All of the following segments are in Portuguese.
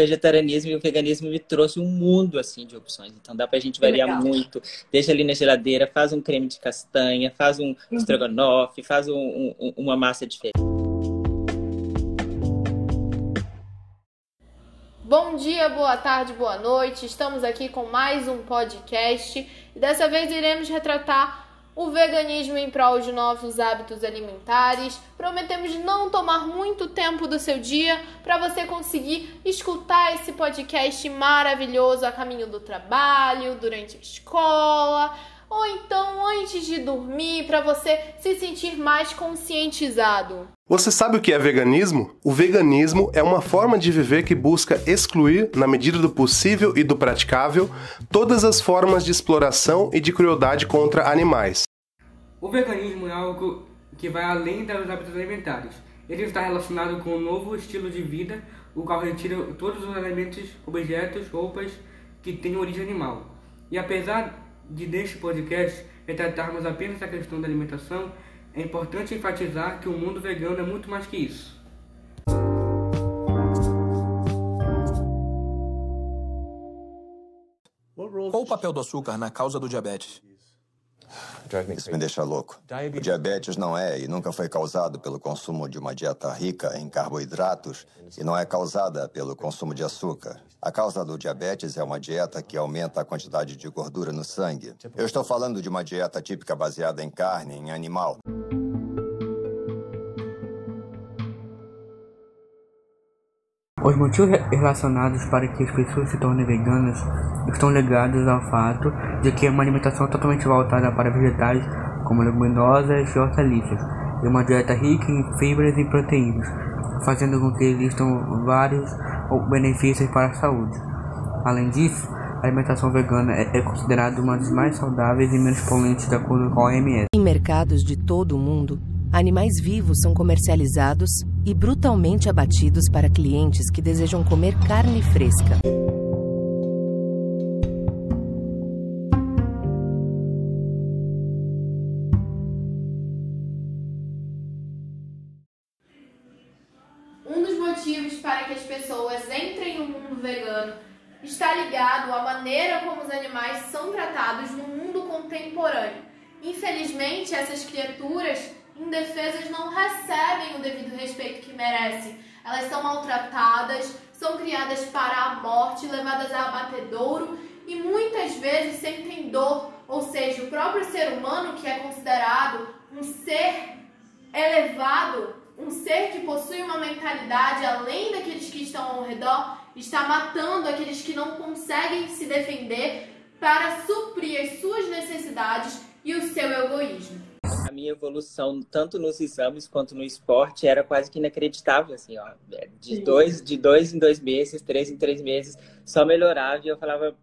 vegetarianismo e o veganismo me trouxe um mundo assim de opções. Então dá pra gente variar Legal. muito. Deixa ali na geladeira, faz um creme de castanha, faz um Uhum. estrogonofe, faz um- um- uma massa diferente. Bom dia, boa tarde, boa noite. Estamos aqui com mais um podcast e dessa vez iremos retratar o veganismo em prol de novos hábitos alimentares. Prometemos não tomar muito tempo do seu dia para você conseguir escutar esse podcast maravilhoso a caminho do trabalho, durante a escola, ou então antes de dormir, para você se sentir mais conscientizado. Você sabe o que é veganismo? O veganismo é uma forma de viver que busca excluir, na medida do possível e do praticável, todas as formas de exploração e de crueldade contra animais. O veganismo é algo que vai além dos hábitos alimentares. Ele está relacionado com um novo estilo de vida, o qual retira todos os elementos, objetos, roupas que têm origem animal. E apesar de neste podcast retratarmos apenas a questão da alimentação, é importante enfatizar que o mundo vegano é muito mais que isso. Qual o papel do açúcar na causa do diabetes? Isso me deixa louco. O diabetes não é e nunca foi causado pelo consumo de uma dieta rica em carboidratos e não é causada pelo consumo de açúcar. A causa do diabetes é uma dieta que aumenta a quantidade de gordura no sangue. Eu estou falando de uma dieta típica baseada em carne, em animal. Os motivos relacionados para que as pessoas se tornem veganas estão ligados ao fato de que é uma alimentação totalmente voltada para vegetais, como leguminosas e hortaliças, e uma dieta rica em fibras e proteínas, fazendo com que existam vários benefícios para a saúde. Além disso, a alimentação vegana é é considerada uma das mais saudáveis e menos poluentes de acordo com a OMS. Em mercados de todo o mundo, animais vivos são comercializados e brutalmente abatidos para clientes que desejam comer carne fresca. Um dos motivos para que as pessoas entrem no mundo vegano está ligado à maneira como os animais são tratados no mundo contemporâneo. Infelizmente, essas criaturas indefesas não recebem o devido respeito que merecem. Elas são maltratadas, são criadas para a morte, levadas a abatedouro e muitas vezes sentem dor. Ou seja, o próprio ser humano, que é considerado um ser elevado, um ser que possui uma mentalidade além daqueles que estão ao redor, está matando aqueles que não conseguem se defender para suprir as suas necessidades e o seu egoísmo. A minha evolução, tanto nos exames quanto no esporte, era quase que inacreditável, assim, ó. De dois, de dois em dois meses, três em três meses, só melhorava e eu falava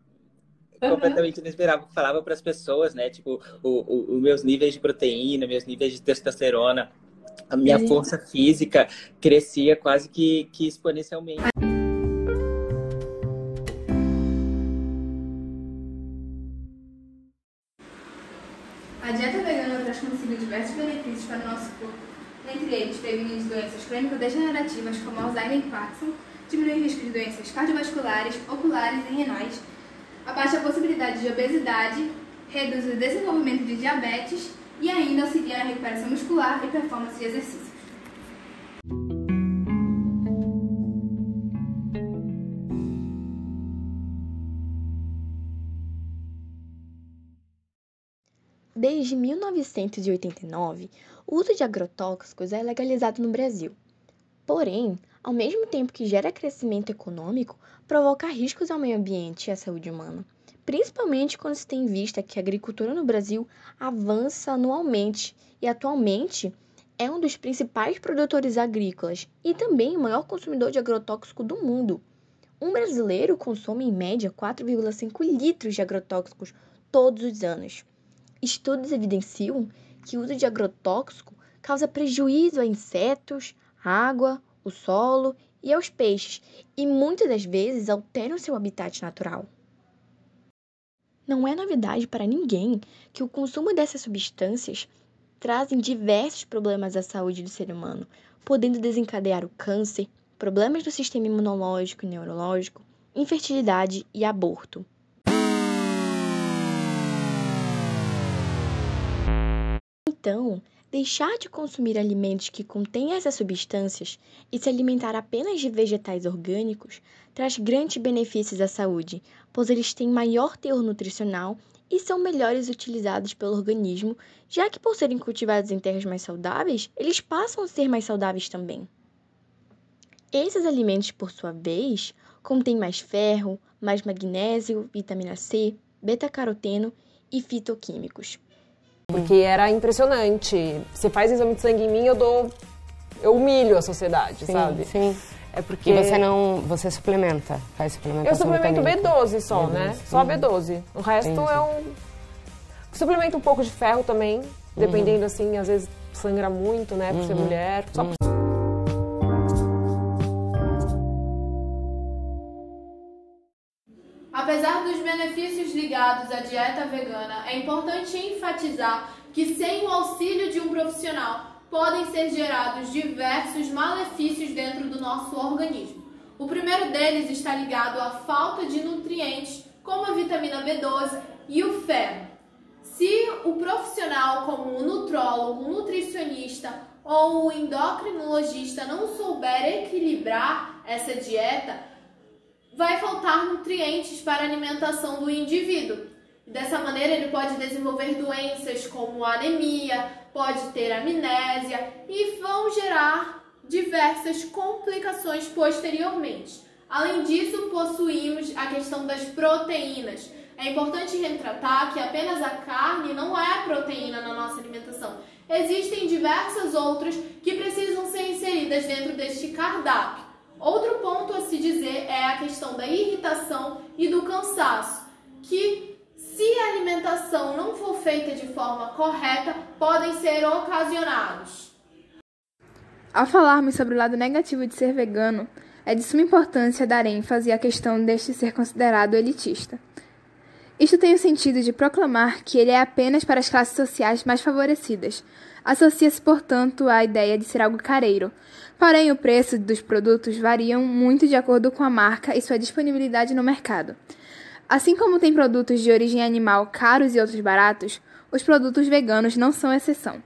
completamente inesperado. Falava para as pessoas, né? Tipo, os meus níveis de proteína, meus níveis de testosterona, a minha força física crescia quase que, que exponencialmente. Diversos benefícios para o nosso corpo, entre eles prevenir doenças crônico-degenerativas como Alzheimer e Parkinson, diminuir o risco de doenças cardiovasculares, oculares e renais, abaixa a possibilidade de obesidade, reduz o desenvolvimento de diabetes e ainda auxilia na recuperação muscular e performance de exercícios. Desde 1989, o uso de agrotóxicos é legalizado no Brasil. Porém, ao mesmo tempo que gera crescimento econômico, provoca riscos ao meio ambiente e à saúde humana, principalmente quando se tem em vista que a agricultura no Brasil avança anualmente e atualmente é um dos principais produtores agrícolas e também o maior consumidor de agrotóxico do mundo. Um brasileiro consome em média 4,5 litros de agrotóxicos todos os anos. Estudos evidenciam que o uso de agrotóxico causa prejuízo a insetos, água, o solo e aos peixes, e muitas das vezes alteram seu habitat natural. Não é novidade para ninguém que o consumo dessas substâncias trazem diversos problemas à saúde do ser humano, podendo desencadear o câncer, problemas do sistema imunológico e neurológico, infertilidade e aborto. Então, deixar de consumir alimentos que contêm essas substâncias e se alimentar apenas de vegetais orgânicos traz grandes benefícios à saúde, pois eles têm maior teor nutricional e são melhores utilizados pelo organismo, já que por serem cultivados em terras mais saudáveis, eles passam a ser mais saudáveis também. Esses alimentos, por sua vez, contêm mais ferro, mais magnésio, vitamina C, beta-caroteno e fitoquímicos. Porque era impressionante. Você faz exame de sangue em mim, eu dou. Eu humilho a sociedade, sim, sabe? Sim. É porque. E você não. Você suplementa? Faz suplementação? Eu suplemento B12 só, B12. né? Só Uhum. B12. O resto Entendi. é um. Suplemento um pouco de ferro também. Dependendo, assim, às vezes sangra muito, né? Por ser Uhum. mulher. Só Uhum. Apesar dos benefícios ligados à dieta vegana, é importante enfatizar que sem o auxílio de um profissional podem ser gerados diversos malefícios dentro do nosso organismo. O primeiro deles está ligado à falta de nutrientes, como a vitamina B12 e o ferro. Se o profissional, como o nutrólogo, o nutricionista ou o endocrinologista não souber equilibrar essa dieta, vai faltar nutrientes para a alimentação do indivíduo. Dessa maneira, ele pode desenvolver doenças como anemia, pode ter amnésia e vão gerar diversas complicações posteriormente. Além disso, possuímos a questão das proteínas. É importante retratar que apenas a carne não é proteína na nossa alimentação. Existem diversas outras que precisam ser inseridas dentro deste cardápio. Outro ponto a se dizer é a questão da irritação e do cansaço, que se a alimentação não for feita de forma correta, podem ser ocasionados. Ao falarmos sobre o lado negativo de ser vegano, é de suma importância dar ênfase à questão deste ser considerado elitista. Isto tem o sentido de proclamar que ele é apenas para as classes sociais mais favorecidas. Associa-se, portanto, à ideia de ser algo careiro. Porém, o preço dos produtos variam muito de acordo com a marca e sua disponibilidade no mercado. Assim como tem produtos de origem animal caros e outros baratos, os produtos veganos não são exceção.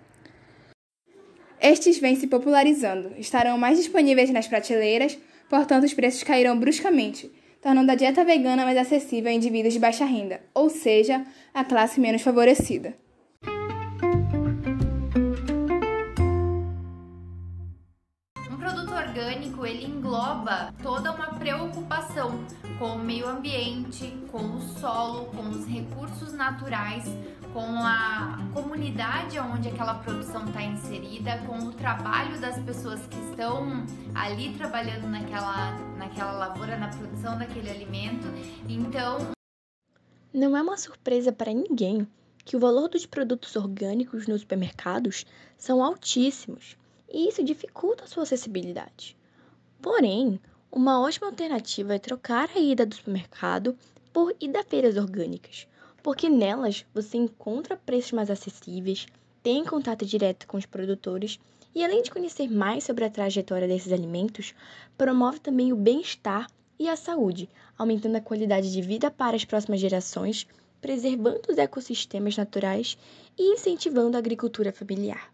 Estes vêm se popularizando, estarão mais disponíveis nas prateleiras, portanto os preços cairão bruscamente, tornando a dieta vegana mais acessível a indivíduos de baixa renda, ou seja, a classe menos favorecida. Orgânico, ele engloba toda uma preocupação com o meio ambiente, com o solo, com os recursos naturais, com a comunidade onde aquela produção está inserida, com o trabalho das pessoas que estão ali trabalhando naquela, naquela lavoura, na produção daquele alimento. Então, Não é uma surpresa para ninguém que o valor dos produtos orgânicos nos supermercados são altíssimos e isso dificulta a sua acessibilidade. Porém, uma ótima alternativa é trocar a ida do supermercado por ida a feiras orgânicas, porque nelas você encontra preços mais acessíveis, tem contato direto com os produtores e, além de conhecer mais sobre a trajetória desses alimentos, promove também o bem-estar e a saúde, aumentando a qualidade de vida para as próximas gerações, preservando os ecossistemas naturais e incentivando a agricultura familiar.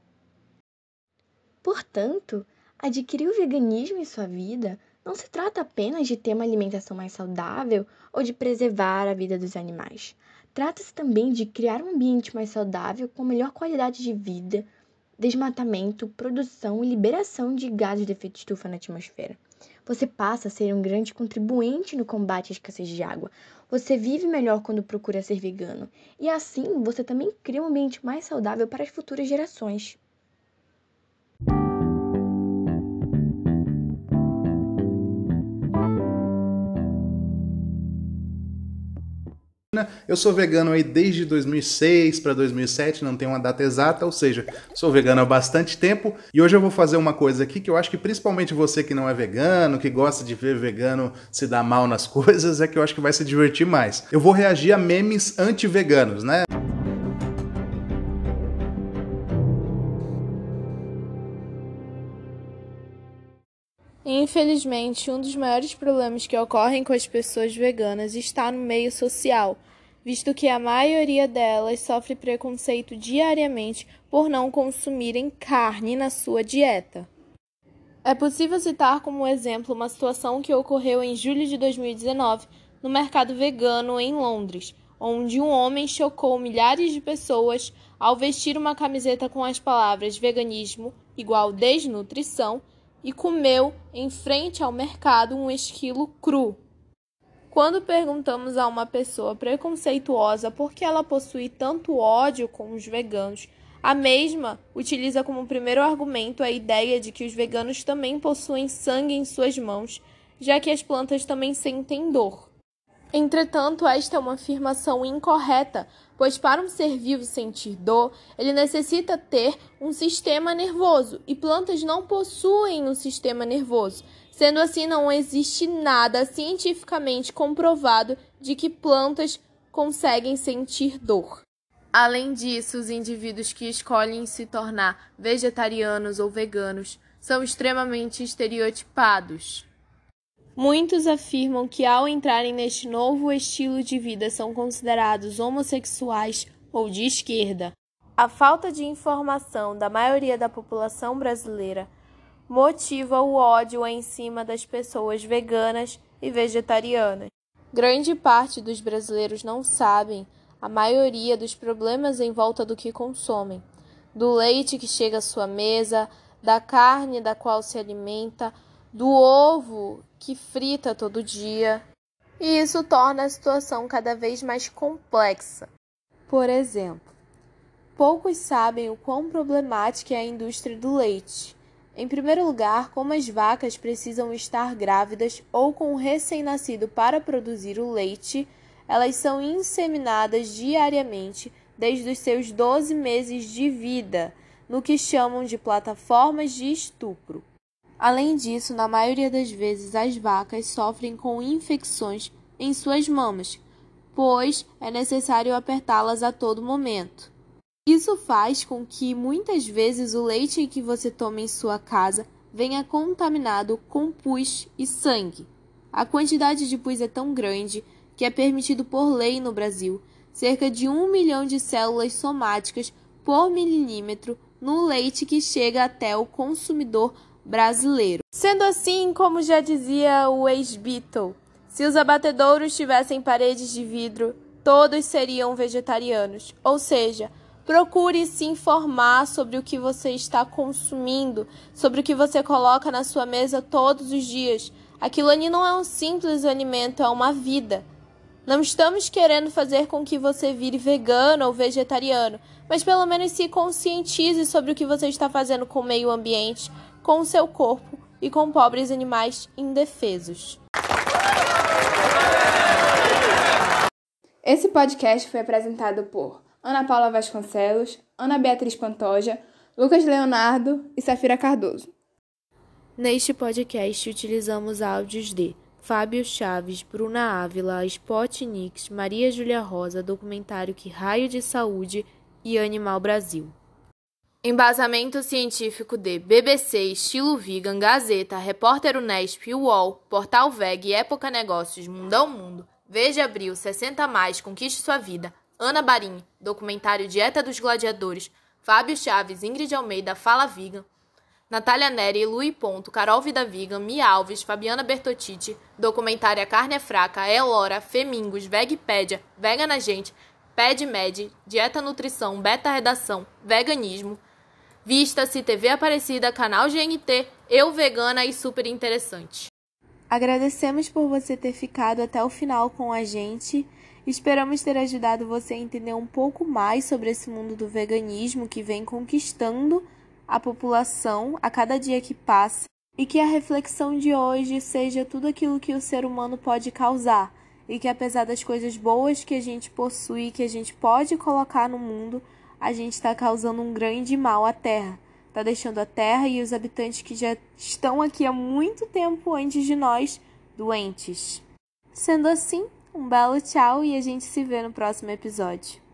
Portanto, adquirir o veganismo em sua vida não se trata apenas de ter uma alimentação mais saudável ou de preservar a vida dos animais. Trata-se também de criar um ambiente mais saudável com melhor qualidade de vida, desmatamento, produção e liberação de gases de efeito estufa na atmosfera. Você passa a ser um grande contribuinte no combate à escassez de água. Você vive melhor quando procura ser vegano. E assim, você também cria um ambiente mais saudável para as futuras gerações. Eu sou vegano aí desde 2006 para 2007, não tem uma data exata, ou seja, sou vegano há bastante tempo. E hoje eu vou fazer uma coisa aqui que eu acho que principalmente você que não é vegano, que gosta de ver vegano se dar mal nas coisas, é que eu acho que vai se divertir mais. Eu vou reagir a memes anti-veganos, né? Infelizmente, um dos maiores problemas que ocorrem com as pessoas veganas está no meio social, visto que a maioria delas sofre preconceito diariamente por não consumirem carne na sua dieta. É possível citar como exemplo uma situação que ocorreu em julho de 2019 no mercado vegano em Londres, onde um homem chocou milhares de pessoas ao vestir uma camiseta com as palavras veganismo igual desnutrição e comeu em frente ao mercado um esquilo cru. Quando perguntamos a uma pessoa preconceituosa por que ela possui tanto ódio com os veganos, a mesma utiliza como primeiro argumento a ideia de que os veganos também possuem sangue em suas mãos, já que as plantas também sentem dor. Entretanto, esta é uma afirmação incorreta, pois para um ser vivo sentir dor, ele necessita ter um sistema nervoso, e plantas não possuem um sistema nervoso. Sendo assim, não existe nada cientificamente comprovado de que plantas conseguem sentir dor. Além disso, os indivíduos que escolhem se tornar vegetarianos ou veganos são extremamente estereotipados. Muitos afirmam que, ao entrarem neste novo estilo de vida, são considerados homossexuais ou de esquerda. A falta de informação da maioria da população brasileira motiva o ódio em cima das pessoas veganas e vegetarianas. Grande parte dos brasileiros não sabem a maioria dos problemas em volta do que consomem, do leite que chega à sua mesa, da carne da qual se alimenta, do ovo que frita todo dia. E isso torna a situação cada vez mais complexa. Por exemplo, poucos sabem o quão problemática é a indústria do leite. Em primeiro lugar, como as vacas precisam estar grávidas ou com um recém-nascido para produzir o leite, elas são inseminadas diariamente desde os seus 12 meses de vida, no que chamam de plataformas de estupro. Além disso, na maioria das vezes as vacas sofrem com infecções em suas mamas, pois é necessário apertá-las a todo momento. Isso faz com que muitas vezes o leite que você toma em sua casa venha contaminado com pus e sangue. A quantidade de pus é tão grande que é permitido por lei no Brasil cerca de um milhão de células somáticas por milímetro no leite que chega até o consumidor brasileiro. Sendo assim, como já dizia o ex-Beatle, se os abatedouros tivessem paredes de vidro, todos seriam vegetarianos. Ou seja, procure se informar sobre o que você está consumindo, sobre o que você coloca na sua mesa todos os dias. Aquilo ali não é um simples alimento, é uma vida. Não estamos querendo fazer com que você vire vegano ou vegetariano, mas pelo menos se conscientize sobre o que você está fazendo com o meio ambiente, com o seu corpo e com pobres animais indefesos. Esse podcast foi apresentado por Ana Paula Vasconcelos, Ana Beatriz Pantoja, Lucas Leonardo e Safira Cardoso. Neste podcast utilizamos áudios de Fábio Chaves, Bruna Ávila, Spotnix, Maria Júlia Rosa, documentário Que Raio de Saúde e Animal Brasil. Embasamento científico de BBC, Estilo Vegan, Gazeta, Repórter Unesp, UOL, Portal VEG, Época Negócios, Mundão Mundo, Veja Abril, 60 Mais, Conquiste Sua Vida, Ana Barim, Documentário Dieta dos Gladiadores, Fábio Chaves, Ingrid Almeida, Fala Vegan, Natália Neri, Lui Ponto, Carol Vida Vegan, Mia Alves, Fabiana Bertotiti, Documentária Carne é Fraca, Elora, Femingos, Vegpédia, Vega na Gente, PedMed, Dieta Nutrição, Beta Redação, Veganismo, Vista-se TV Aparecida, canal GNT, Eu Vegana e Super Interessante. Agradecemos por você ter ficado até o final com a gente. Esperamos ter ajudado você a entender um pouco mais sobre esse mundo do veganismo que vem conquistando a população a cada dia que passa e que a reflexão de hoje seja tudo aquilo que o ser humano pode causar e que apesar das coisas boas que a gente possui, que a gente pode colocar no mundo, a gente está causando um grande mal à Terra. Está deixando a Terra e os habitantes que já estão aqui há muito tempo antes de nós doentes. Sendo assim, um belo tchau e a gente se vê no próximo episódio.